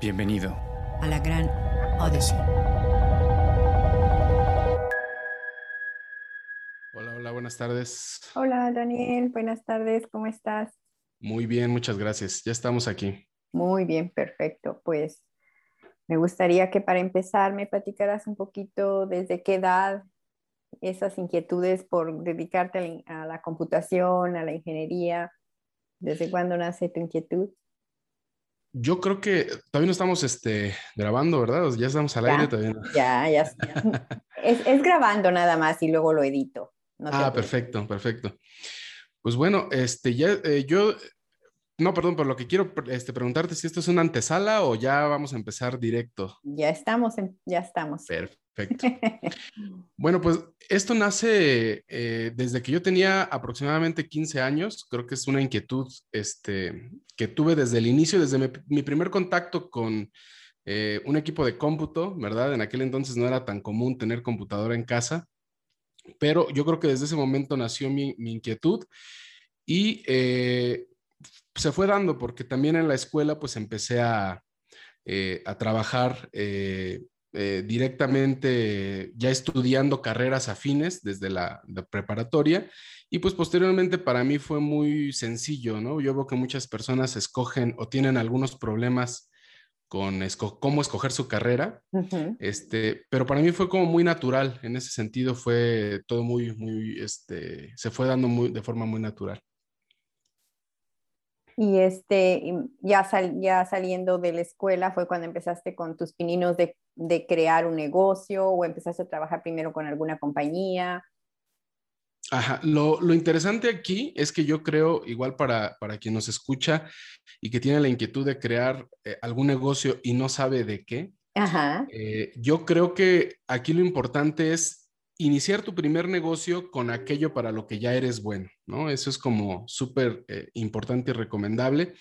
Bienvenido a la gran Odyssey. Hola, hola, buenas tardes. Hola Daniel, buenas tardes, ¿cómo estás? Muy bien, muchas gracias. Ya estamos aquí. Muy bien, perfecto. Pues me gustaría que para empezar me platicaras un poquito desde qué edad esas inquietudes por dedicarte a la computación, a la ingeniería, desde cuándo nace tu inquietud. Yo creo que todavía no estamos este, grabando, ¿verdad? Ya estamos al aire todavía. Ya, ya. es, es, grabando nada más y luego lo edito. ah, perfecto, perfecto. Pues bueno, este, ya, eh, yo, no, perdón, pero lo que quiero este, preguntarte si esto es una antesala o ya vamos a empezar directo. Ya estamos, ya estamos. Perfecto. Bueno, pues esto nace eh, desde que yo tenía aproximadamente 15 años. Creo que es una inquietud este, que tuve desde el inicio, desde mi, primer contacto con eh, un equipo de cómputo, ¿verdad? En aquel entonces no era tan común tener computadora en casa, pero yo creo que desde ese momento nació mi, inquietud y eh, se fue dando porque también en la escuela pues empecé a, a trabajar eh, directamente ya estudiando carreras afines desde la, preparatoria y pues posteriormente para mí fue muy sencillo, ¿no? Yo veo que muchas personas escogen o tienen algunos problemas con cómo escoger su carrera, este, pero para mí fue como muy natural, en ese sentido fue todo muy, muy, este, se fue dando muy, de forma muy natural. Y este, ya, ya saliendo de la escuela fue cuando empezaste con tus pininos de, de, crear un negocio o empezaste a trabajar primero con alguna compañía. Ajá, lo, lo interesante aquí es que yo creo, igual para, para, quien nos escucha y que tiene la inquietud de crear eh, algún negocio y no sabe de qué, Ajá. Eh, yo creo que aquí lo importante es iniciar tu primer negocio con aquello para lo que ya eres bueno, ¿no? Eso es como súper eh, importante y recomendable,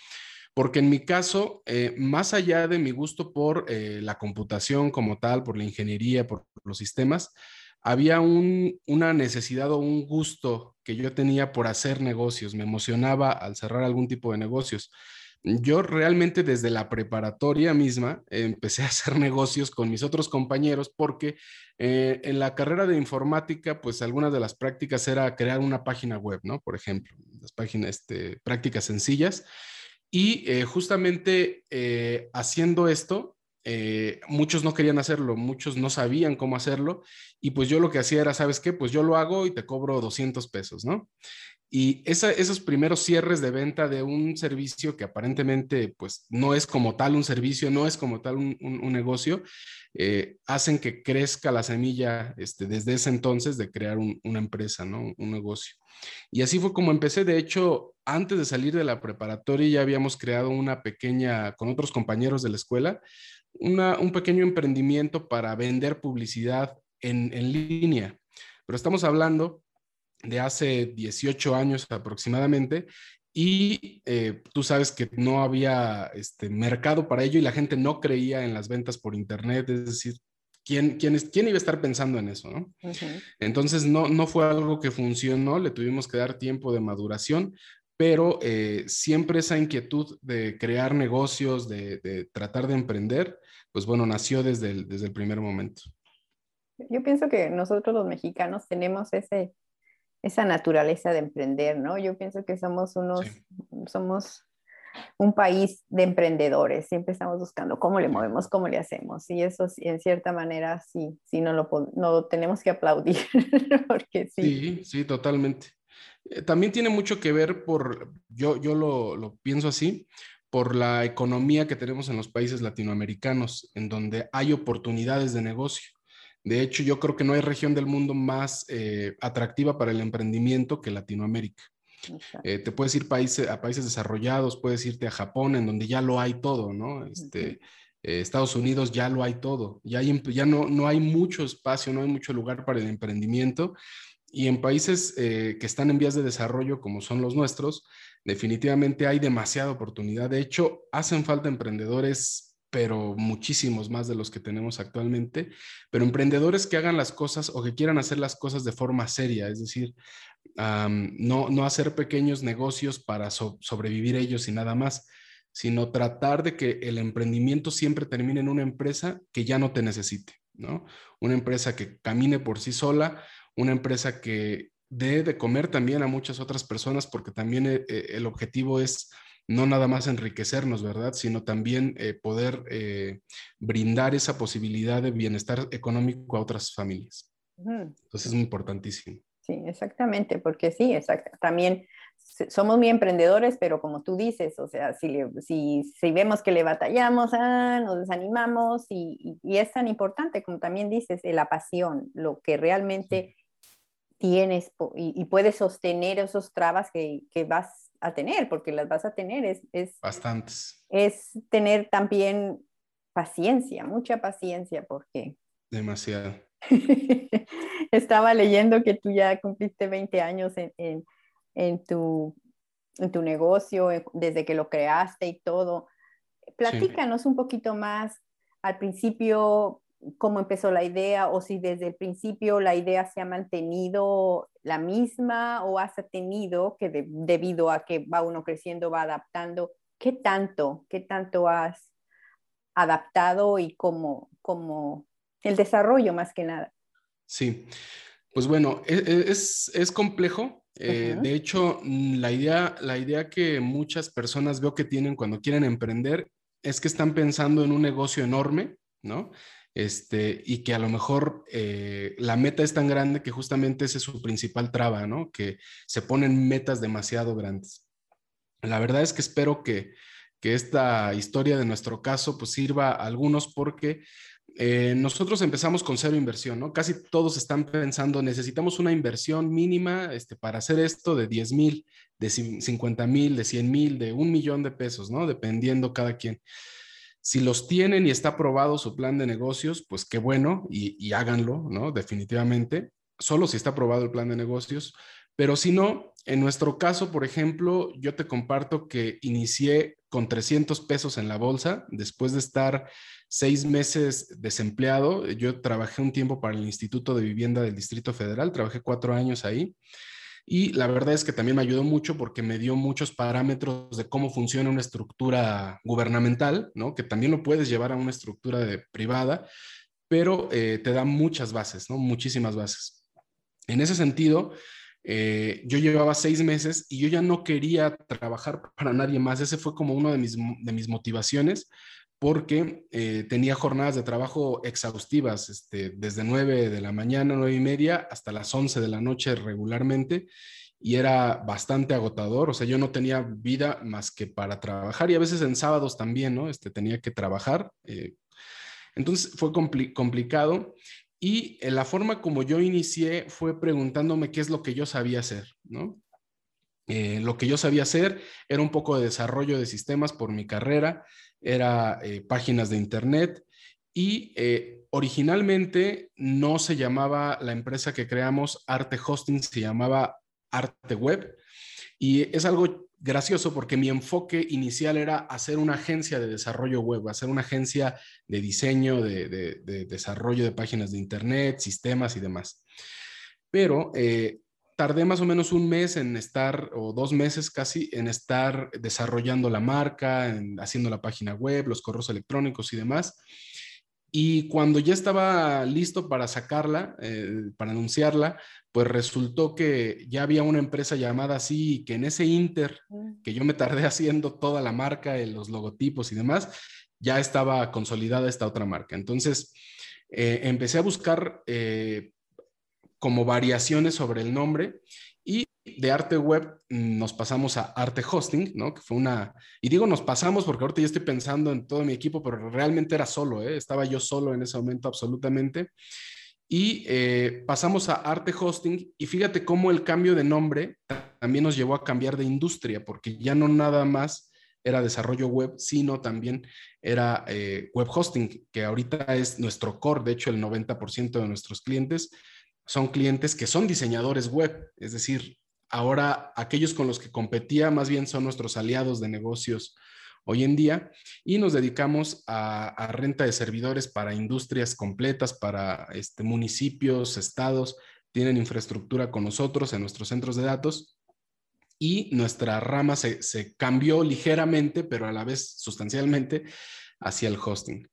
porque en mi caso, eh, más allá de mi gusto por eh, la computación como tal, por la ingeniería, por los sistemas, había una necesidad o un gusto que yo tenía por hacer negocios, me emocionaba al cerrar algún tipo de negocios. Yo realmente desde la preparatoria misma empecé a hacer negocios con mis otros compañeros porque eh, en la carrera de informática, pues algunas de las prácticas era crear una página web, ¿no? Por ejemplo, las páginas, este, prácticas sencillas. Y eh, justamente eh, haciendo esto, muchos no querían hacerlo, muchos no sabían cómo hacerlo. Y pues yo lo que hacía era, ¿sabes qué? Pues yo lo hago y te cobro 200 pesos, ¿no? Y esos primeros cierres de venta de un servicio que aparentemente pues no es como tal un servicio, no es como tal un, negocio, eh, hacen que crezca la semilla este, desde ese entonces de crear una empresa, ¿no? Un negocio. Y así fue como empecé. De hecho, antes de salir de la preparatoria ya habíamos creado una pequeña, con otros compañeros de la escuela, un pequeño emprendimiento para vender publicidad en, en línea. Pero estamos hablando de hace 18 años aproximadamente y eh, tú sabes que no había este mercado para ello y la gente no creía en las ventas por internet, es decir, ¿quién, quién, quién iba a estar pensando en eso? ¿no? Entonces no, no fue algo que funcionó, le tuvimos que dar tiempo de maduración, pero eh, siempre esa inquietud de crear negocios, de, tratar de emprender, pues bueno, nació desde el, desde el primer momento. Yo pienso que nosotros los mexicanos tenemos ese, esa naturaleza de emprender, ¿no? Yo pienso que somos unos, somos un país de emprendedores, siempre estamos buscando cómo le movemos, cómo le hacemos, y eso en cierta manera sí, sí no lo, no tenemos que aplaudir, porque sí. Sí, sí, totalmente. Eh, también tiene mucho que ver por, yo, yo lo, lo pienso así, por la economía que tenemos en los países latinoamericanos, en donde hay oportunidades de negocio. De hecho, yo creo que no hay región del mundo más eh, atractiva para el emprendimiento que Latinoamérica. Eh, te puedes ir a países desarrollados, puedes irte a Japón, en donde ya lo hay todo, ¿no? Este, eh, Estados Unidos ya lo hay todo, ya, hay, ya no, no hay mucho espacio, no hay mucho lugar para el emprendimiento. Y en países que están en vías de desarrollo, como son los nuestros, definitivamente hay demasiada oportunidad. De hecho, hacen falta emprendedores pero muchísimos más de los que tenemos actualmente, pero emprendedores que hagan las cosas o que quieran hacer las cosas de forma seria, es decir, no, no hacer pequeños negocios para sobrevivir ellos y nada más, sino tratar de que el emprendimiento siempre termine en una empresa que ya no te necesite, ¿no? Una empresa que camine por sí sola, una empresa que dé de comer también a muchas otras personas, porque también eh, eh, el objetivo es no nada más enriquecernos, ¿verdad? Sino también eh, poder brindar esa posibilidad de bienestar económico a otras familias. Entonces es muy importantísimo. Sí, exactamente, porque sí, exacto. también somos muy emprendedores, pero como tú dices, o sea, si, si, si vemos que le batallamos, ah, nos desanimamos y, y, es tan importante, como también dices, la pasión, lo que realmente tienes y, puedes sostener esos trabas que, que, vas a tener, porque las vas a tener, es, es, Bastantes. Es tener también paciencia, mucha paciencia, porque... Demasiado. Estaba leyendo que tú ya cumpliste 20 años en, en, tu, en tu negocio, eh, desde que lo creaste y todo. Platícanos un poquito más al principio cómo empezó la idea o si desde el principio la idea se ha mantenido la misma o has tenido que debido a que va uno creciendo, va adaptando, ¿qué tanto, qué tanto has adaptado y cómo, cómo el desarrollo más que nada? Sí, pues bueno, e, e, es, es, complejo. Eh, de hecho, la idea, la idea que muchas personas veo que tienen cuando quieren emprender es que están pensando en un negocio enorme, ¿no? Este, y que a lo mejor eh, la meta es tan grande que justamente ese es su principal traba, ¿no? Que se ponen metas demasiado grandes. La verdad es que espero que, que esta historia de nuestro caso pues sirva a algunos porque eh, nosotros empezamos con cero inversión, ¿no? Casi todos están pensando, necesitamos una inversión mínima este, para hacer esto de 10 mil, de 50 mil, de 100 mil, de un millón de pesos, ¿no? Dependiendo cada quien. Si los tienen y está aprobado su plan de negocios, pues qué bueno y, háganlo, ¿no? Definitivamente. Solo si está aprobado el plan de negocios. Pero si no, en nuestro caso, por ejemplo, yo te comparto que inicié con 300 pesos en la bolsa después de estar seis meses desempleado. Yo trabajé un tiempo para el Instituto de Vivienda del Distrito Federal, trabajé cuatro años ahí. Y la verdad es que también me ayudó mucho porque me dio muchos parámetros de cómo funciona una estructura gubernamental, ¿no? Que también lo puedes llevar a una estructura de, privada, pero eh, te da muchas bases, ¿no? Muchísimas bases. En ese sentido, eh, yo llevaba seis meses y yo ya no quería trabajar para nadie más. Ese fue como uno de mis, de mis motivaciones porque eh, tenía jornadas de trabajo exhaustivas, este, desde 9 de la mañana, nueve y media, hasta las 11 de la noche regularmente, y era bastante agotador, o sea, yo no tenía vida más que para trabajar, y a veces en sábados también, ¿no? Este, tenía que trabajar. Eh, entonces fue complicado, y eh, la forma como yo inicié fue preguntándome qué es lo que yo sabía hacer, ¿no? Lo que yo sabía hacer era un poco de desarrollo de sistemas por mi carrera, era eh, páginas de internet y eh, originalmente no se llamaba la empresa que creamos Arte Hosting, se llamaba Arte Web y es algo gracioso porque mi enfoque inicial era hacer una agencia de desarrollo web, hacer una agencia de diseño, de, desarrollo de páginas de internet, sistemas y demás. Pero eh, tardé más o menos un mes en estar, o dos meses casi, en estar desarrollando la marca, haciendo la página web, los correos electrónicos y demás. Y cuando ya estaba listo para sacarla, eh, para anunciarla, pues resultó que ya había una empresa llamada así, que en ese inter, mm. que yo me tardé haciendo toda la marca, los logotipos y demás, ya estaba consolidada esta otra marca. Entonces, eh, empecé a buscar eh, como variaciones sobre el nombre y de arte web nos pasamos a arte hosting, ¿no? Que fue una, y digo nos pasamos porque ahorita ya estoy pensando en todo mi equipo, pero realmente era solo, ¿eh? Estaba yo solo en ese momento absolutamente. Y eh, pasamos a arte hosting y fíjate cómo el cambio de nombre también nos llevó a cambiar de industria, porque ya no nada más era desarrollo web, sino también era eh, web hosting, que ahorita es nuestro core, de hecho el 90% de nuestros clientes son clientes que son diseñadores web, es decir, ahora aquellos con los que competía más bien son nuestros aliados de negocios hoy en día y nos dedicamos a, renta de servidores para industrias completas, para este, municipios, estados, tienen infraestructura con nosotros en nuestros centros de datos y nuestra rama se, se cambió ligeramente, pero a la vez sustancialmente, hacia el hosting.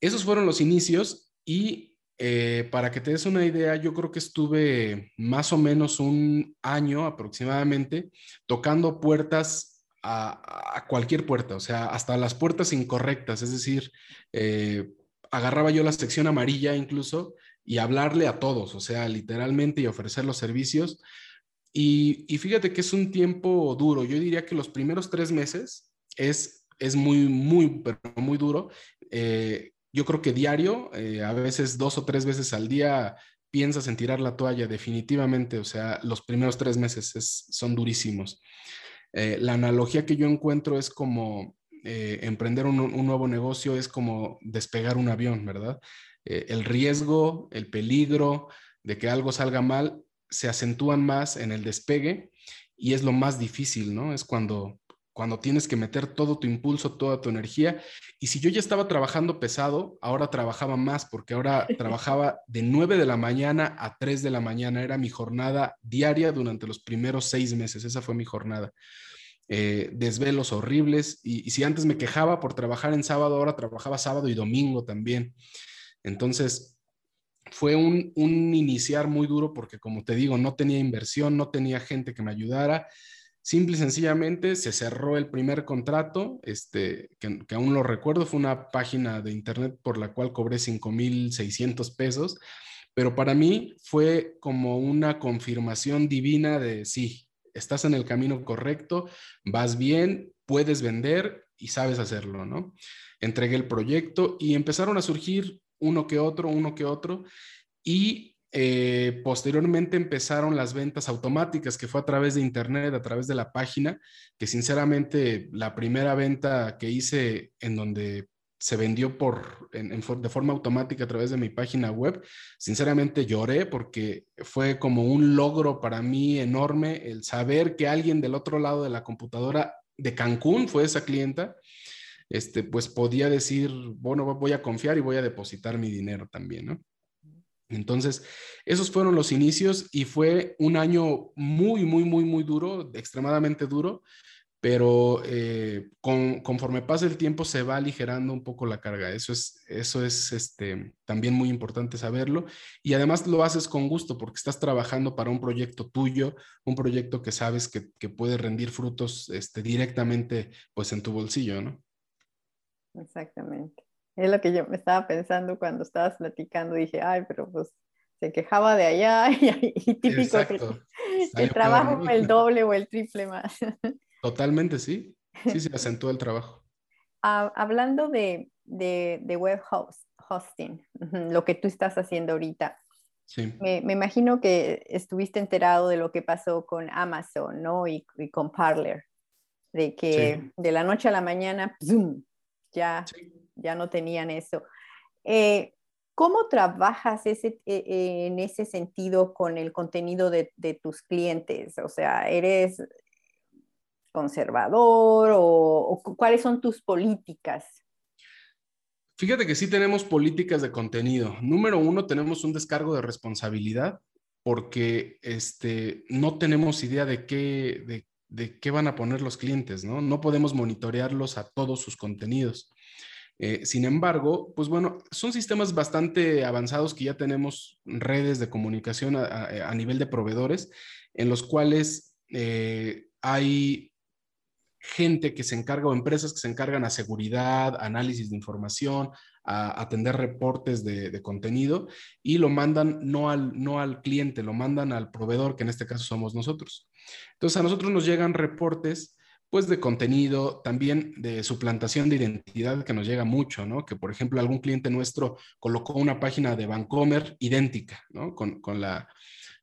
Esos fueron los inicios y eh, para que te des una idea, yo creo que estuve más o menos un año aproximadamente tocando puertas a, cualquier puerta, o sea, hasta las puertas incorrectas, es decir, eh, agarraba yo la sección amarilla incluso y hablarle a todos, o sea, literalmente y ofrecer los servicios. Y, fíjate que es un tiempo duro, yo diría que los primeros tres meses es, es muy, muy, pero muy duro. Eh, yo creo que diario, eh, a veces dos o tres veces al día, piensas en tirar la toalla definitivamente, o sea, los primeros tres meses son durísimos. Eh, la analogía que yo encuentro es como eh, emprender un, nuevo negocio, es como despegar un avión, ¿verdad? el riesgo, el peligro de que algo salga mal se acentúan más en el despegue y es lo más difícil, ¿no? Es cuando cuando tienes que meter todo tu impulso, toda tu energía. Y si yo ya estaba trabajando pesado, ahora trabajaba más, porque ahora trabajaba de 9 de la mañana a 3 de la mañana. Era mi jornada diaria durante los primeros seis meses. Esa fue mi jornada. Eh, desvelos horribles. Y, si antes me quejaba por trabajar en sábado, ahora trabajaba sábado y domingo también. Entonces, fue un, un iniciar muy duro porque, como te digo, no tenía inversión, no tenía gente que me ayudara Simple y sencillamente se cerró el primer contrato, este, que, aún lo recuerdo, fue una página de internet por la cual cobré 5,600 pesos, pero para mí fue como una confirmación divina de sí, estás en el camino correcto, vas bien, puedes vender y sabes hacerlo, ¿no? Entregué el proyecto y empezaron a surgir uno que otro, uno que otro, y eh, posteriormente empezaron las ventas automáticas, que fue a través de Internet, a través de la página, que sinceramente la primera venta que hice en donde se vendió por, de forma automática a través de mi página web, sinceramente lloré porque fue como un logro para mí enorme el saber que alguien del otro lado de la computadora de Cancún fue esa clienta, este, pues podía decir, bueno, voy a confiar y voy a depositar mi dinero también, ¿no? Entonces, esos fueron los inicios y fue un año muy, muy, muy, muy duro, extremadamente duro, pero eh, conforme pasa el tiempo se va aligerando un poco la carga. Eso es, eso es este, también muy importante saberlo. Y además lo haces con gusto porque estás trabajando para un proyecto tuyo, un proyecto que sabes que, que puede rendir frutos este, directamente pues, en tu bolsillo, ¿no? Exactamente. Es lo que yo me estaba pensando cuando estabas platicando. Dije, ay, pero pues se quejaba de allá y, típico que el trabajo el doble o el triple más. Totalmente, sí. Sí, se acentúa el trabajo. Ah, hablando de, de, web host, hosting, lo que tú estás haciendo ahorita. Sí. Me, me, imagino que estuviste enterado de lo que pasó con Amazon, ¿no? Y, con Parler, de que de la noche a la mañana, ¡zoom! Ya ya no tenían eso. Eh, ¿Cómo trabajas ese, eh, eh, en ese sentido con el contenido de, tus clientes? O sea, ¿eres conservador o, cuáles son tus políticas? Fíjate que sí tenemos políticas de contenido. Número uno, tenemos un descargo de responsabilidad porque este, no tenemos idea de qué, de, de qué van a poner los clientes, ¿no? No podemos monitorearlos a todos sus contenidos. Eh, sin embargo, pues bueno, son sistemas bastante avanzados que ya tenemos redes de comunicación a, nivel de proveedores en los cuales eh, hay gente que se encarga o empresas que se encargan a seguridad, análisis de información, a atender reportes de, de, contenido y lo mandan no al, no al cliente, lo mandan al proveedor, que en este caso somos nosotros. Entonces a nosotros nos llegan reportes pues de contenido, también de suplantación de identidad que nos llega mucho, ¿no? Que por ejemplo algún cliente nuestro colocó una página de Bancomer idéntica, ¿no? Con, la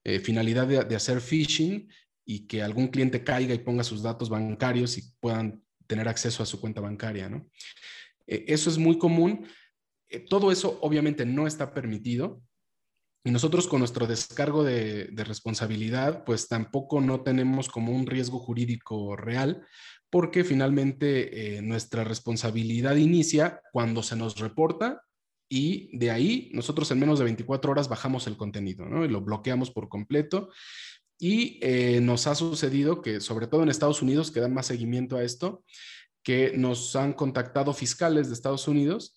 eh, finalidad de, hacer phishing y que algún cliente caiga y ponga sus datos bancarios y puedan tener acceso a su cuenta bancaria, ¿no? Eh, eso es muy común. Eh, todo eso obviamente no está permitido, y nosotros con nuestro descargo de, responsabilidad, pues tampoco no tenemos como un riesgo jurídico real, porque finalmente eh, nuestra responsabilidad inicia cuando se nos reporta y de ahí nosotros en menos de 24 horas bajamos el contenido, ¿no? Y lo bloqueamos por completo. Y eh, nos ha sucedido que, sobre todo en Estados Unidos, que dan más seguimiento a esto, que nos han contactado fiscales de Estados Unidos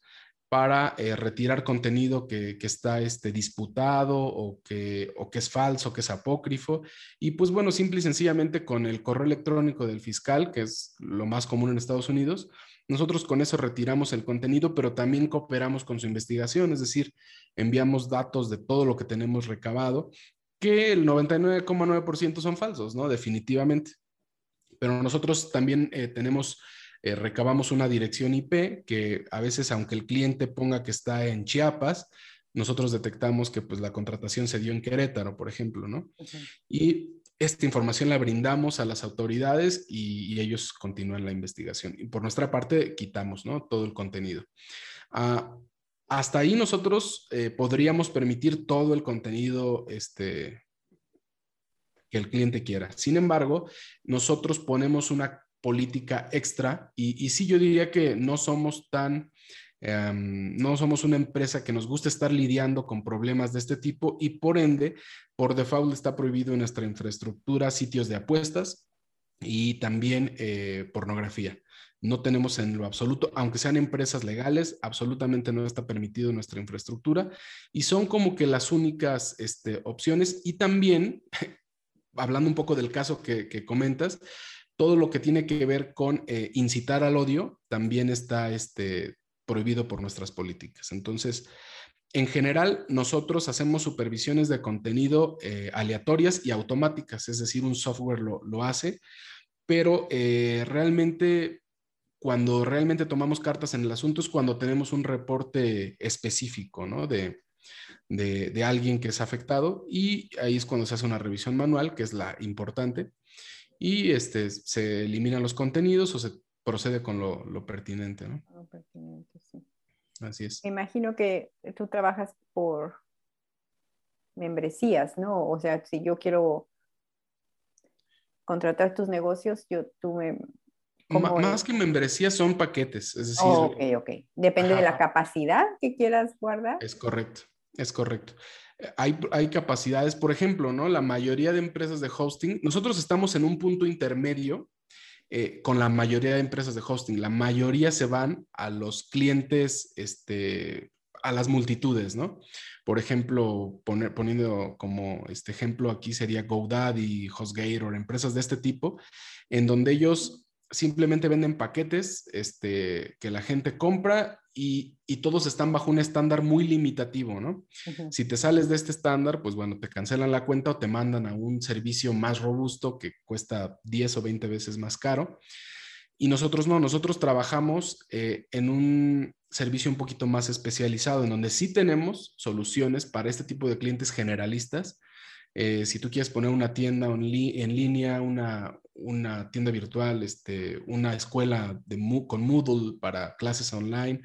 para eh, retirar contenido que, está este, disputado o que, o que es falso, que es apócrifo. Y pues bueno, simple y sencillamente con el correo electrónico del fiscal, que es lo más común en Estados Unidos, nosotros con eso retiramos el contenido, pero también cooperamos con su investigación, es decir, enviamos datos de todo lo que tenemos recabado, que el 99,9% son falsos, ¿no? Definitivamente. Pero nosotros también eh, tenemos eh, recabamos una dirección IP que a veces, aunque el cliente ponga que está en Chiapas, nosotros detectamos que pues la contratación se dio en Querétaro, por ejemplo, ¿no? Y esta información la brindamos a las autoridades y, ellos continúan la investigación. Y por nuestra parte, quitamos, ¿no? Todo el contenido. Ah, hasta ahí nosotros eh, podríamos permitir todo el contenido este, que el cliente quiera. Sin embargo, nosotros ponemos una política extra y, sí yo diría que no somos tan, em, no somos una empresa que nos gusta estar lidiando con problemas de este tipo y por ende, por default está prohibido en nuestra infraestructura sitios de apuestas y también eh, pornografía. No tenemos en lo absoluto, aunque sean empresas legales, absolutamente no está permitido en nuestra infraestructura y son como que las únicas este, opciones. Y también, hablando un poco del caso que comentas, todo lo que tiene que ver con eh, incitar al odio también está este, prohibido por nuestras políticas. Entonces, en general, nosotros hacemos supervisiones de contenido eh, aleatorias y automáticas, es decir, un software lo, hace, pero eh, realmente cuando realmente tomamos cartas en el asunto es cuando tenemos un reporte específico, ¿no? De, de, de, alguien que es afectado y ahí es cuando se hace una revisión manual, que es la importante y este, se eliminan los contenidos o se procede con lo, pertinente, ¿no? Lo pertinente, sí. Así es. Me imagino que tú trabajas por membresías, ¿no? O sea, si yo quiero contratar tus negocios, yo tú me... más que membresías son paquetes, es decir... ok, ok. Depende de la capacidad que quieras guardar. Es correcto, es correcto hay, capacidades, por ejemplo, ¿no? La mayoría de empresas de hosting, nosotros estamos en un punto intermedio eh, con la mayoría de empresas de hosting. La mayoría se van a los clientes, este, a las multitudes, ¿no? Por ejemplo, poner, poniendo como este ejemplo aquí sería GoDaddy, HostGator, empresas de este tipo, en donde ellos simplemente venden paquetes este, que la gente compra y, todos están bajo un estándar muy limitativo, ¿no? Si te sales de este estándar, pues bueno, te cancelan la cuenta o te mandan a un servicio más robusto que cuesta 10 o 20 veces más caro. Y nosotros no, nosotros trabajamos eh, en un servicio un poquito más especializado, en donde sí tenemos soluciones para este tipo de clientes generalistas. Eh, si tú quieres poner una tienda en, línea, una, una, tienda virtual, este, una escuela de, con Moodle para clases online,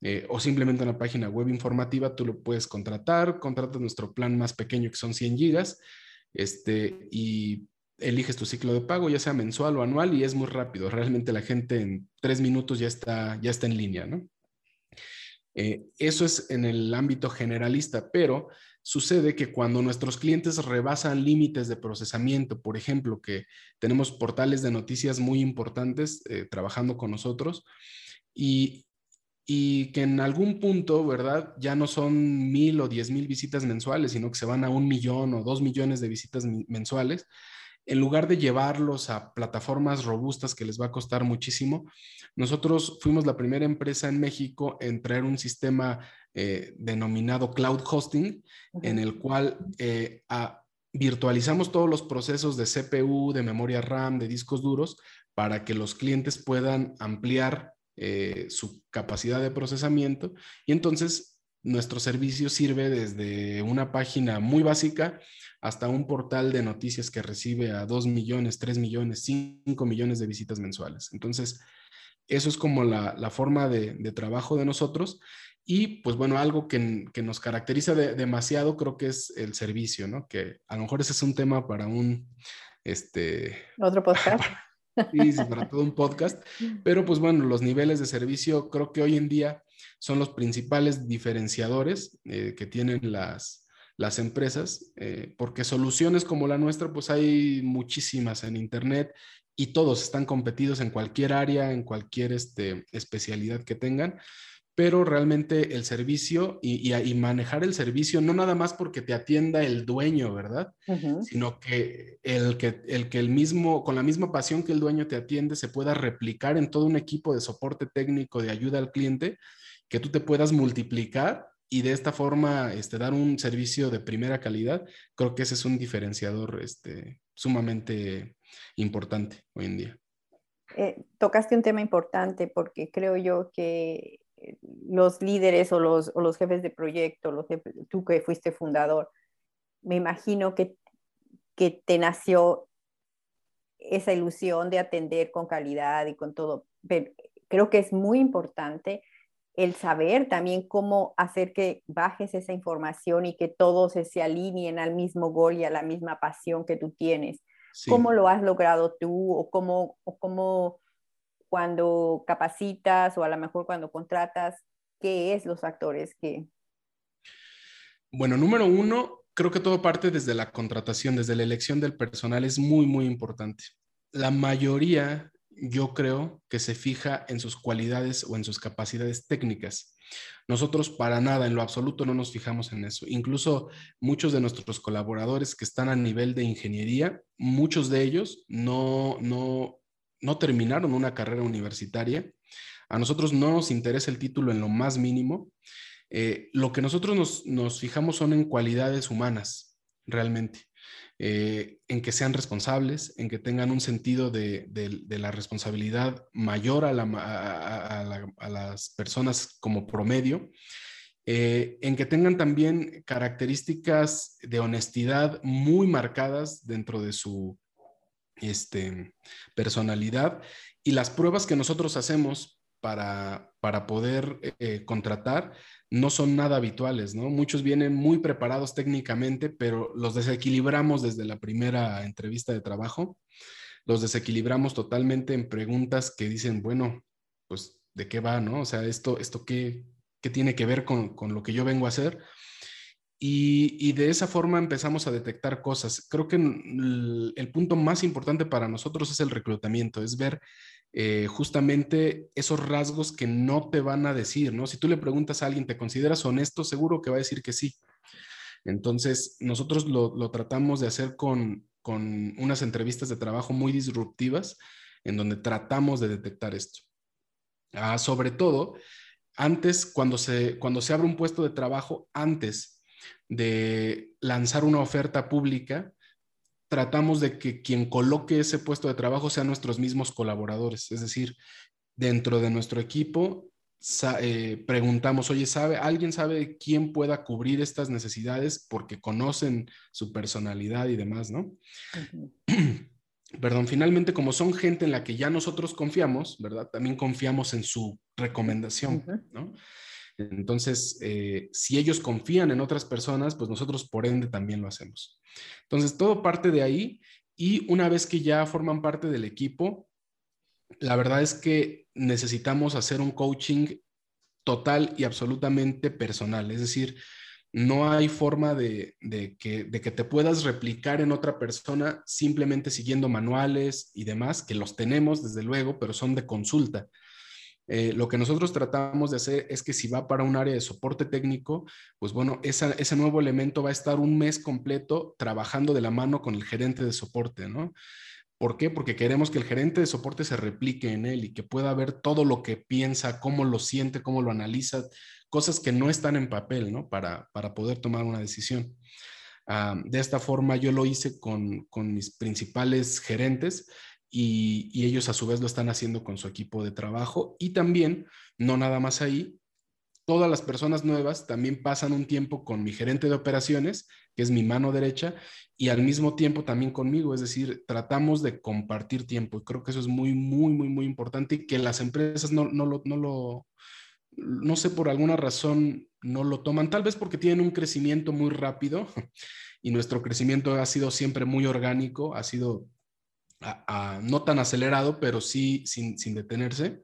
eh, o simplemente una página web informativa, tú lo puedes contratar, contratas nuestro plan más pequeño que son 100 gigas, este, y eliges tu ciclo de pago, ya sea mensual o anual, y es muy rápido. Realmente la gente en tres minutos ya está, ya está en línea, ¿no? Eh, eso es en el ámbito generalista, pero sucede que cuando nuestros clientes rebasan límites de procesamiento, por ejemplo, que tenemos portales de noticias muy importantes eh, trabajando con nosotros, y y que en algún punto, ¿verdad? Ya no son mil o diez mil visitas mensuales, sino que se van a un millón o dos millones de visitas mensuales. En lugar de llevarlos a plataformas robustas que les va a costar muchísimo, nosotros fuimos la primera empresa en México en traer un sistema eh, denominado cloud hosting, en el cual eh, virtualizamos todos los procesos de CPU, de memoria RAM, de discos duros, para que los clientes puedan ampliar eh, su capacidad de procesamiento. Y entonces nuestro servicio sirve desde una página muy básica hasta un portal de noticias que recibe a 2 millones, 3 millones, 5 millones de visitas mensuales. Entonces, eso es como la, forma de, trabajo de nosotros. Y pues bueno, algo que, nos caracteriza demasiado creo que es el servicio, ¿no? Que a lo mejor ese es un tema para un, este... Otro podcast. Sí, para todo un podcast. Pero pues bueno, los niveles de servicio creo que hoy en día son los principales diferenciadores eh, que tienen las, las empresas, eh, porque soluciones como la nuestra, pues hay muchísimas en Internet y todos están competidos en cualquier área, en cualquier este, especialidad que tengan pero realmente el servicio y, manejar el servicio, no nada más porque te atienda el dueño, ¿verdad? Sino que el, que el que el mismo, con la misma pasión que el dueño te atiende, se pueda replicar en todo un equipo de soporte técnico, de ayuda al cliente, que tú te puedas multiplicar y de esta forma este, dar un servicio de primera calidad, creo que ese es un diferenciador este, sumamente importante hoy en día. Eh, tocaste un tema importante porque creo yo que los líderes o los, los jefes de proyecto, los tú que fuiste fundador, me imagino que, que te nació esa ilusión de atender con calidad y con todo. Pero creo que es muy importante el saber también cómo hacer que bajes esa información y que todos se alineen al mismo gol y a la misma pasión que tú tienes. ¿Cómo lo has logrado tú o cómo, o cómo cuando capacitas o a lo mejor cuando contratas, qué es los factores que... Bueno, número uno, creo que todo parte desde la contratación, desde la elección del personal, es muy, muy importante. La mayoría, yo creo, que se fija en sus cualidades o en sus capacidades técnicas. Nosotros para nada, en lo absoluto, no nos fijamos en eso. Incluso muchos de nuestros colaboradores que están a nivel de ingeniería, muchos de ellos no, no no terminaron una carrera universitaria. A nosotros no nos interesa el título en lo más mínimo. Eh, lo que nosotros nos, fijamos son en cualidades humanas, realmente. Eh, en que sean responsables, en que tengan un sentido de, la responsabilidad mayor a, las personas como promedio, eh, en que tengan también características de honestidad muy marcadas dentro de su, este, personalidad y las pruebas que nosotros hacemos para, poder eh, contratar no son nada habituales, ¿no? Muchos vienen muy preparados técnicamente, pero los desequilibramos desde la primera entrevista de trabajo, los desequilibramos totalmente en preguntas que dicen, bueno, pues, ¿de qué va, no? O sea, esto, esto qué, qué tiene que ver con, con lo que yo vengo a hacer y, de esa forma empezamos a detectar cosas. Creo que el, punto más importante para nosotros es el reclutamiento, es ver eh, justamente esos rasgos que no te van a decir, ¿no? Si tú le preguntas a alguien, ¿te consideras honesto? Seguro que va a decir que sí. Entonces, nosotros lo, tratamos de hacer con, con unas entrevistas de trabajo muy disruptivas, en donde tratamos de detectar esto. Ah, sobre todo, antes, cuando se, cuando se abre un puesto de trabajo, antes de lanzar una oferta pública, tratamos de que quien coloque ese puesto de trabajo sean nuestros mismos colaboradores. Es decir, dentro de nuestro equipo eh, preguntamos, oye, ¿sabe, ¿alguien sabe quién pueda cubrir estas necesidades porque conocen su personalidad y demás, no? Perdón, finalmente, como son gente en la que ya nosotros confiamos, ¿verdad? También confiamos en su recomendación, ¿no? Entonces, eh, si ellos confían en otras personas, pues nosotros por ende también lo hacemos. Entonces, todo parte de ahí y una vez que ya forman parte del equipo, la verdad es que necesitamos hacer un coaching total y absolutamente personal. Es decir, no hay forma de, que, de, que, te puedas replicar en otra persona simplemente siguiendo manuales y demás, que los tenemos desde luego, pero son de consulta. Eh, lo que nosotros tratamos de hacer es que si va para un área de soporte técnico, pues bueno, ese nuevo elemento va a estar un mes completo trabajando de la mano con el gerente de soporte, ¿no? ¿Por qué? Porque queremos que el gerente de soporte se replique en él y que pueda ver todo lo que piensa, cómo lo siente, cómo lo analiza, cosas que no están en papel, ¿no? Para, para poder tomar una decisión. Ah, de esta forma yo lo hice con, con mis principales gerentes y, ellos a su vez lo están haciendo con su equipo de trabajo. Y también, no nada más ahí, todas las personas nuevas también pasan un tiempo con mi gerente de operaciones, que es mi mano derecha, y al mismo tiempo también conmigo, es decir, tratamos de compartir tiempo. Y creo que eso es muy, muy, muy, muy importante y que las empresas no, no, lo, no lo, no sé, por alguna razón no lo toman, tal vez porque tienen un crecimiento muy rápido y nuestro crecimiento ha sido siempre muy orgánico, ha sido no tan acelerado, pero sí sin, detenerse.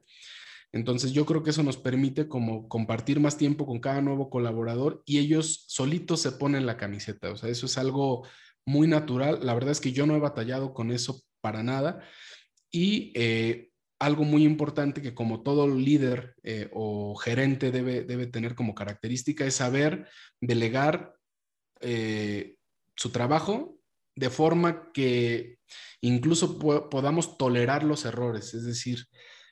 Entonces yo creo que eso nos permite como compartir más tiempo con cada nuevo colaborador y ellos solitos se ponen la camiseta. O sea, eso es algo muy natural. La verdad es que yo no he batallado con eso para nada. Y eh, algo muy importante que como todo líder eh, o gerente debe, debe tener como característica es saber delegar eh, su trabajo de forma que incluso podamos tolerar los errores. Es decir,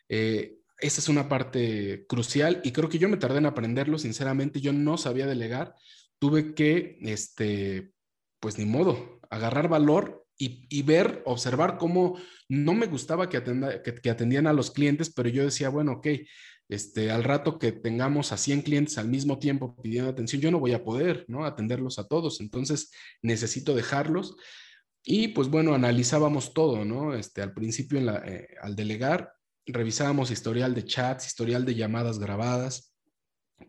esa es una parte crucial y creo que yo me tardé en aprenderlo, sinceramente, yo no sabía delegar, tuve que, este, pues ni modo, agarrar valor y, ver, observar cómo no me gustaba que, que, atendían a los clientes, pero yo decía, bueno, ok, este, al rato que tengamos a 100 clientes al mismo tiempo pidiendo atención, yo no voy a poder, ¿no? Atenderlos a todos, entonces necesito dejarlos. Y pues bueno, analizábamos todo, ¿no? Este, al principio, en la, eh, al delegar, revisábamos historial de chats, historial de llamadas grabadas,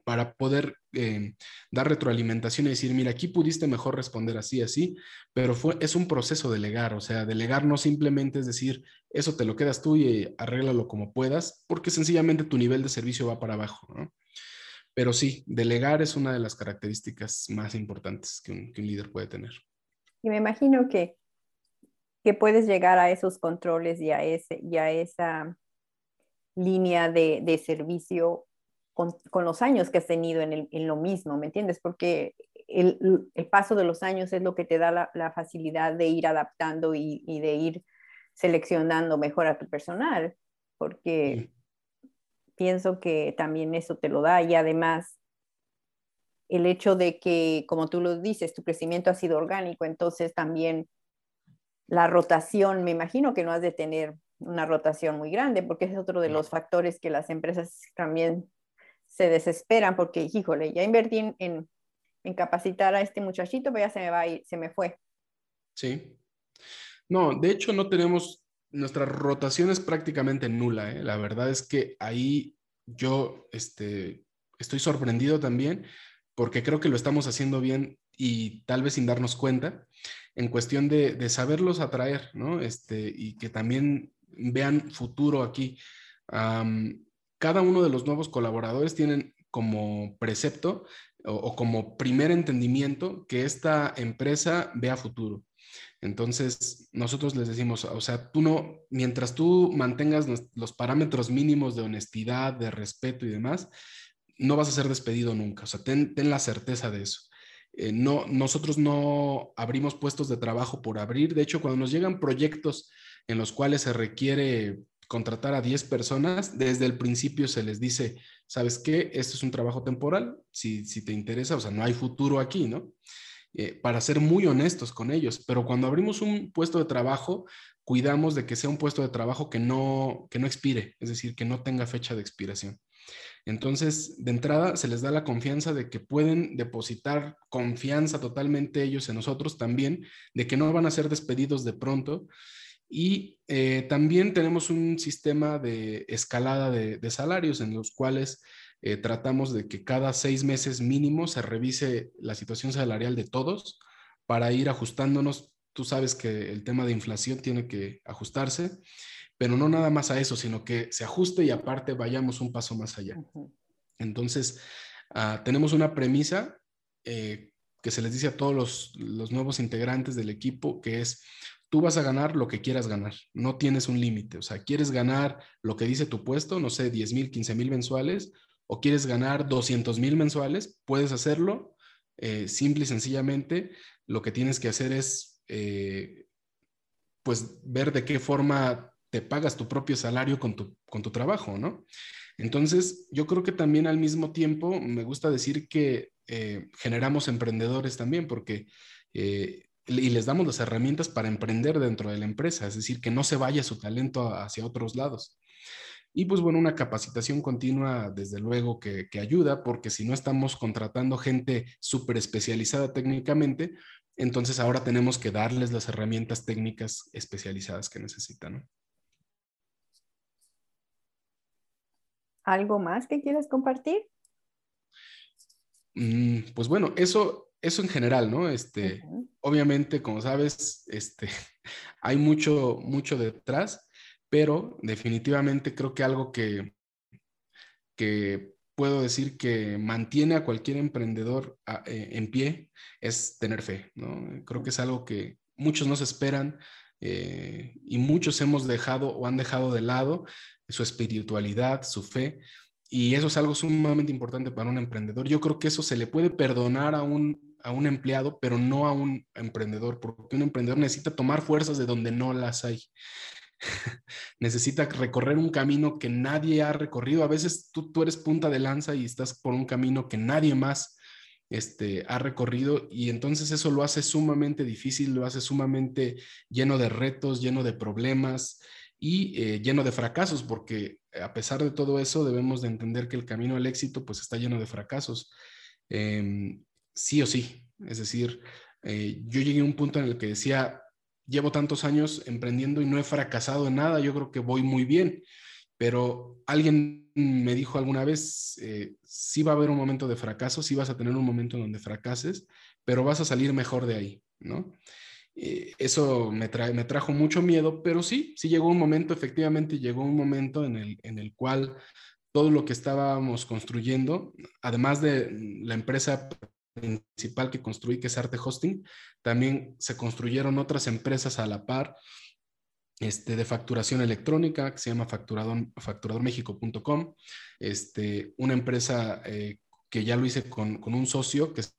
para poder eh, dar retroalimentación y decir, mira, aquí pudiste mejor responder así, así, pero fue, es un proceso delegar, o sea, delegar no simplemente es decir, eso te lo quedas tú y arréglalo como puedas, porque sencillamente tu nivel de servicio va para abajo, ¿no? Pero sí, delegar es una de las características más importantes que un, líder puede tener. Y me imagino que, que puedes llegar a esos controles y a, ese, y esa línea de, de servicio con, con, los años que has tenido en, en lo mismo, ¿me entiendes? Porque el, el, paso de los años es lo que te da la, facilidad de ir adaptando y, de ir seleccionando mejor a tu personal, porque pienso que también eso te lo da y además el hecho de que, como tú lo dices, tu crecimiento ha sido orgánico, entonces también la rotación, me imagino que no has de tener una rotación muy grande, porque es otro de los factores que las empresas también se desesperan, porque, híjole, ya invertí en, en, capacitar a este muchachito, pero ya se me va y se me fue. Sí. No, de hecho no tenemos, nuestra rotación es prácticamente nula, ¿eh? la verdad es que ahí yo este, estoy sorprendido también, porque creo que lo estamos haciendo bien y tal vez sin darnos cuenta, en cuestión de, de saberlos atraer, ¿no? Este, y que también vean futuro aquí. cada uno de los nuevos colaboradores tienen como precepto o, como primer entendimiento que esta empresa vea futuro. Entonces, nosotros les decimos, o sea, tú no, mientras tú mantengas los parámetros mínimos de honestidad, de respeto y demás, no vas a ser despedido nunca. O sea, ten, la certeza de eso. Eh, no, nosotros no abrimos puestos de trabajo por abrir. De hecho, cuando nos llegan proyectos en los cuales se requiere contratar a 10 personas, desde el principio se les dice, ¿sabes qué? Esto es un trabajo temporal, si, si te interesa, o sea, no hay futuro aquí, ¿no? Eh, para ser muy honestos con ellos, pero cuando abrimos un puesto de trabajo, cuidamos de que sea un puesto de trabajo que no, que no expire, es decir, que no tenga fecha de expiración. Entonces, de entrada, se les da la confianza de que pueden depositar confianza totalmente ellos en nosotros también, de que no van a ser despedidos de pronto y eh, también tenemos un sistema de escalada de, salarios en los cuales eh, tratamos de que cada seis meses mínimo se revise la situación salarial de todos para ir ajustándonos. Tú sabes que el tema de inflación tiene que ajustarse, pero no nada más a eso, sino que se ajuste y aparte vayamos un paso más allá. Entonces, ah, tenemos una premisa eh, que se les dice a todos los, los nuevos integrantes del equipo, que es tú vas a ganar lo que quieras ganar, no tienes un límite, o sea, quieres ganar lo que dice tu puesto, no sé, 10 mil, 15 mil mensuales, o quieres ganar 200 mil mensuales, puedes hacerlo, eh, simple y sencillamente, lo que tienes que hacer es, eh, pues, ver de qué forma te pagas tu propio salario con tu, con tu trabajo, ¿no? Entonces, yo creo que también al mismo tiempo me gusta decir que eh, generamos emprendedores también, porque y les damos las herramientas para emprender dentro de la empresa, es decir, que no se vaya su talento hacia otros lados. Y pues bueno, una capacitación continua, desde luego que, ayuda, porque si no estamos contratando gente súper especializada técnicamente, entonces ahora tenemos que darles las herramientas técnicas especializadas que necesitan. ¿Algo más que quieras compartir? Mm, pues bueno, eso eso en general, ¿no? Este, obviamente, como sabes, este, hay mucho, mucho detrás, pero definitivamente creo que algo que, que puedo decir que mantiene a cualquier emprendedor eh, en pie es tener fe, ¿no? Creo que es algo que muchos no se esperan eh, y muchos hemos dejado o han dejado de lado su espiritualidad, su fe, y eso es algo sumamente importante para un emprendedor. Yo creo que eso se le puede perdonar a un, a un empleado, pero no a un emprendedor, porque un emprendedor necesita tomar fuerzas de donde no las hay. necesita recorrer un camino que nadie ha recorrido. A veces tú, tú eres punta de lanza y estás por un camino que nadie más este, ha recorrido y entonces eso lo hace sumamente difícil, lo hace sumamente lleno de retos, lleno de problemas y eh, lleno de fracasos, porque a pesar de todo eso debemos de entender que el camino al éxito pues está lleno de fracasos, em, sí o sí. Es decir, eh, yo llegué a un punto en el que decía, llevo tantos años emprendiendo y no he fracasado en nada, yo creo que voy muy bien, pero alguien me dijo alguna vez, eh, sí va a haber un momento de fracaso, sí vas a tener un momento en donde fracases, pero vas a salir mejor de ahí, ¿no? Eh, eso me, me trajo mucho miedo, pero sí, sí llegó un momento, efectivamente llegó un momento en el, en el cual todo lo que estábamos construyendo, además de la empresa principal que construí, que es Arte Hosting, también se construyeron otras empresas a la par este, de facturación electrónica que se llama facturador, este, una empresa eh, que ya lo hice con, con un socio que se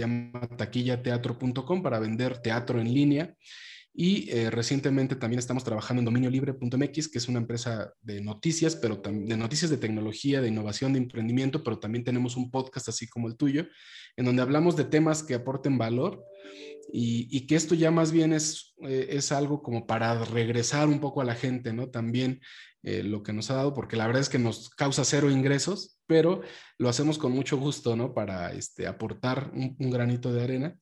llama taquillateatro.com para vender teatro en línea y eh, recientemente también estamos trabajando en dominiolibre.mx, que es una empresa de noticias, pero de noticias de tecnología, de innovación, de emprendimiento, pero también tenemos un podcast así como el tuyo, en donde hablamos de temas que aporten valor y, que esto ya más bien es, eh, es algo como para regresar un poco a la gente, ¿no? También eh, lo que nos ha dado, porque la verdad es que nos causa cero ingresos, pero lo hacemos con mucho gusto, ¿no? Para este, aportar un granito de arena.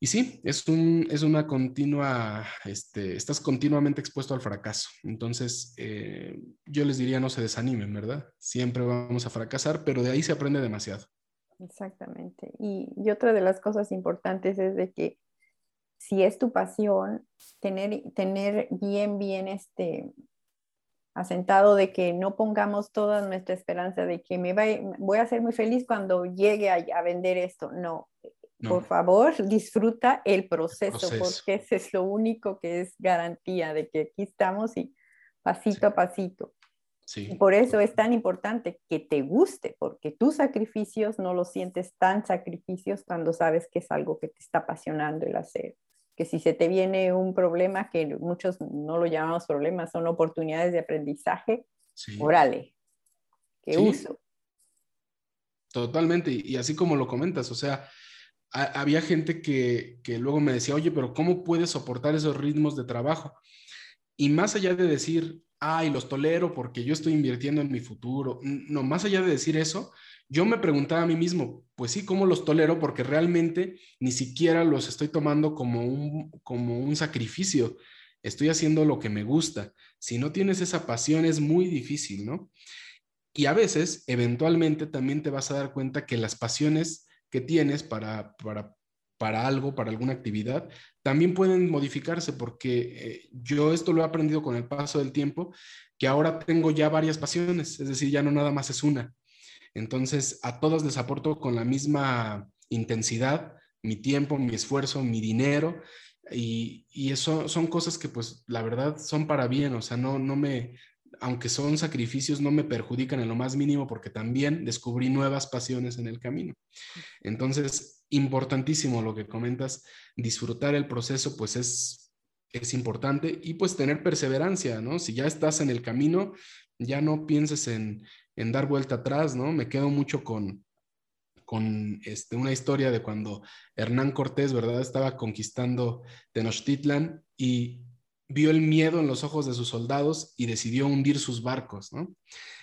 Y sí, es, un, es una continua, este, estás continuamente expuesto al fracaso. Entonces, eh, yo les diría no se desanimen, ¿verdad? Siempre vamos a fracasar, pero de ahí se aprende demasiado. Exactamente. Y, otra de las cosas importantes es de que si es tu pasión, tener, tener bien, bien este, asentado de que no pongamos toda nuestra esperanza de que me voy a ser muy feliz cuando llegue a vender esto. No, por favor, disfruta el proceso, porque ese es lo único que es garantía de que aquí estamos y pasito a pasito. Sí. Y por eso es tan importante que te guste, porque tus sacrificios no los sientes tan sacrificios cuando sabes que es algo que te está apasionando el hacer. Que si se te viene un problema, que muchos no lo llamamos problemas, son oportunidades de aprendizaje, órale, que uso. Totalmente, y así como lo comentas, o sea, había gente que, luego me decía, oye, pero ¿cómo puedes soportar esos ritmos de trabajo? Y más allá de decir, ay, los tolero porque yo estoy invirtiendo en mi futuro, no, más allá de decir eso, yo me preguntaba a mí mismo, pues sí, ¿cómo los tolero? Porque realmente ni siquiera los estoy tomando como un, como un sacrificio, estoy haciendo lo que me gusta. Si no tienes esa pasión es muy difícil, ¿no? Y a veces, eventualmente, también te vas a dar cuenta que las pasiones que tienes para, para, para algo, para alguna actividad, también pueden modificarse porque eh, yo esto lo he aprendido con el paso del tiempo, que ahora tengo ya varias pasiones, es decir, ya no nada más es una. Entonces, a todas les aporto con la misma intensidad mi tiempo, mi esfuerzo, mi dinero. Y, y, eso son cosas que pues la verdad son para bien, o sea, no, no, me, aunque son sacrificios, no me perjudican en lo más mínimo porque también descubrí nuevas pasiones en el camino. Entonces, importantísimo lo que comentas, disfrutar el proceso, pues es, es importante y pues tener perseverancia, ¿no? Si ya estás en el camino, ya no pienses en, en dar vuelta atrás, ¿no? Me quedo mucho con, con este, una historia de cuando Hernán Cortés, ¿verdad? Estaba conquistando Tenochtitlan y vio el miedo en los ojos de sus soldados y decidió hundir sus barcos, ¿no?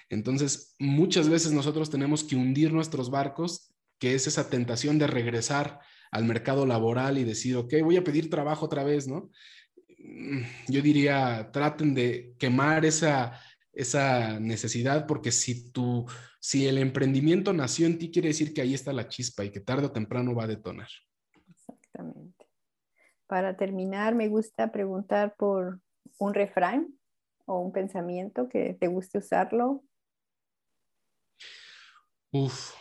Entonces, muchas veces nosotros tenemos que hundir nuestros barcos, que es esa tentación de regresar al mercado laboral y decir, ok, voy a pedir trabajo otra vez, ¿no? Mm, yo diría, traten de quemar esa, esa necesidad, porque si tú, si el emprendimiento nació en ti, quiere decir que ahí está la chispa y que tarde o temprano va a detonar. Exactamente. Para terminar, me gusta preguntar por un refrán o un pensamiento que te guste usarlo. Uf,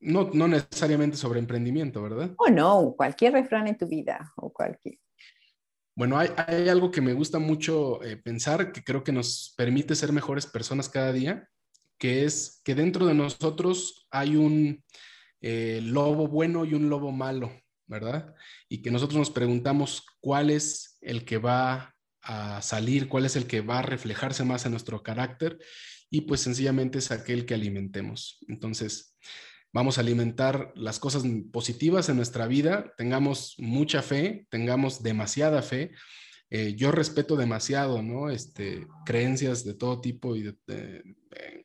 no, no necesariamente sobre emprendimiento, ¿verdad? O no, cualquier refrán en tu vida o cualquier. Bueno, hay, algo que me gusta mucho eh, pensar, que creo que nos permite ser mejores personas cada día, que es que dentro de nosotros hay un eh, lobo bueno y un lobo malo, ¿verdad? Y que nosotros nos preguntamos cuál es el que va a salir, cuál es el que va a reflejarse más en nuestro carácter y pues sencillamente es aquel que alimentemos. Entonces, vamos a alimentar las cosas positivas en nuestra vida, tengamos mucha fe, tengamos demasiada fe. Eh, yo respeto demasiado, ¿no? Este, creencias de todo tipo y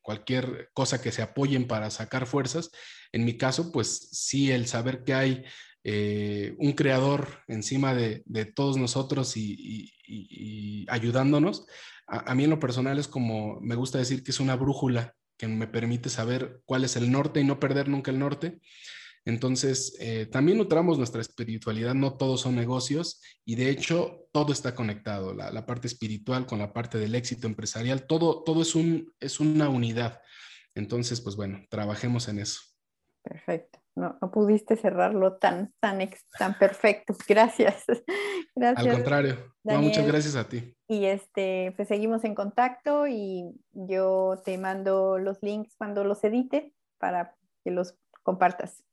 cualquier cosa que se apoyen para sacar fuerzas. En mi caso, pues sí, el saber que hay eh, un creador encima de, todos nosotros y, ayudándonos, a, mí en lo personal es como, me gusta decir que es una brújula que me permite saber cuál es el norte y no perder nunca el norte. Entonces, eh, también nutramos nuestra espiritualidad, no todos son negocios y de hecho todo está conectado, la, parte espiritual con la parte del éxito empresarial, todo, todo es, un, es una unidad. Entonces, pues bueno, trabajemos en eso. Perfecto. No, no pudiste cerrarlo tan, tan, tan perfecto. Gracias. gracias. Al contrario. muchas gracias a ti. Y este, pues seguimos en contacto y yo te mando los links cuando los edite para que los compartas.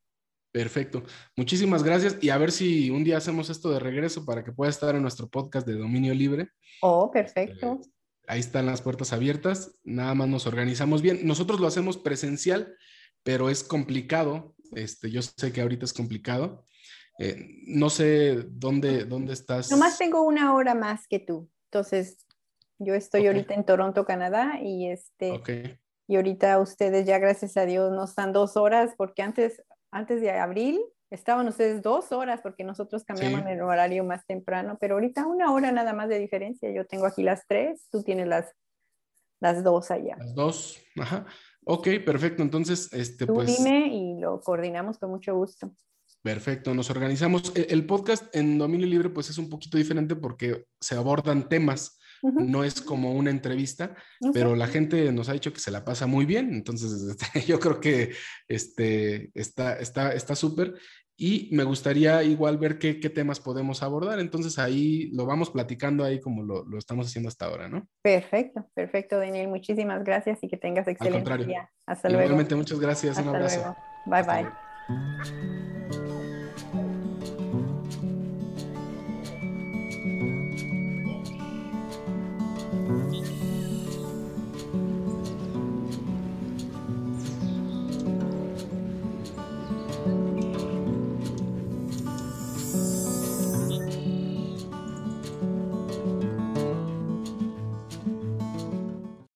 Perfecto. Muchísimas gracias y a ver si un día hacemos esto de regreso para que pueda estar en nuestro podcast de dominio libre. Oh, perfecto. Eh, ahí están las puertas abiertas, nada más nos organizamos bien. Nosotros lo hacemos presencial, pero es complicado. Este, yo sé que ahorita es complicado. Eh, no sé dónde, dónde estás. Nomás tengo una hora más que tú. Entonces, yo estoy ahorita en Toronto, Canadá, y este, y ahorita ustedes ya, gracias a Dios, nos dan dos horas, porque antes, antes de abril estaban ustedes dos horas, porque nosotros cambiamos el horario más temprano, pero ahorita una hora nada más de diferencia. Yo tengo aquí las tres, tú tienes las, las dos allá. Las dos, ajá. Ok, perfecto. Entonces, este, tú pues. Dime y lo coordinamos con mucho gusto. Perfecto, nos organizamos. E, el, podcast en Dominio Libre pues es un poquito diferente porque se abordan temas, no es como una entrevista, pero la gente nos ha dicho que se la pasa muy bien, entonces este, yo creo que este, está súper está, súper y me gustaría igual ver qué, qué, temas podemos abordar, entonces ahí lo vamos platicando ahí como lo, lo, estamos haciendo hasta ahora, ¿no? Perfecto, perfecto, Daniel, muchísimas gracias y que tengas excelente día. Hasta luego. Igualmente, muchas gracias, un abrazo. Bye, bye.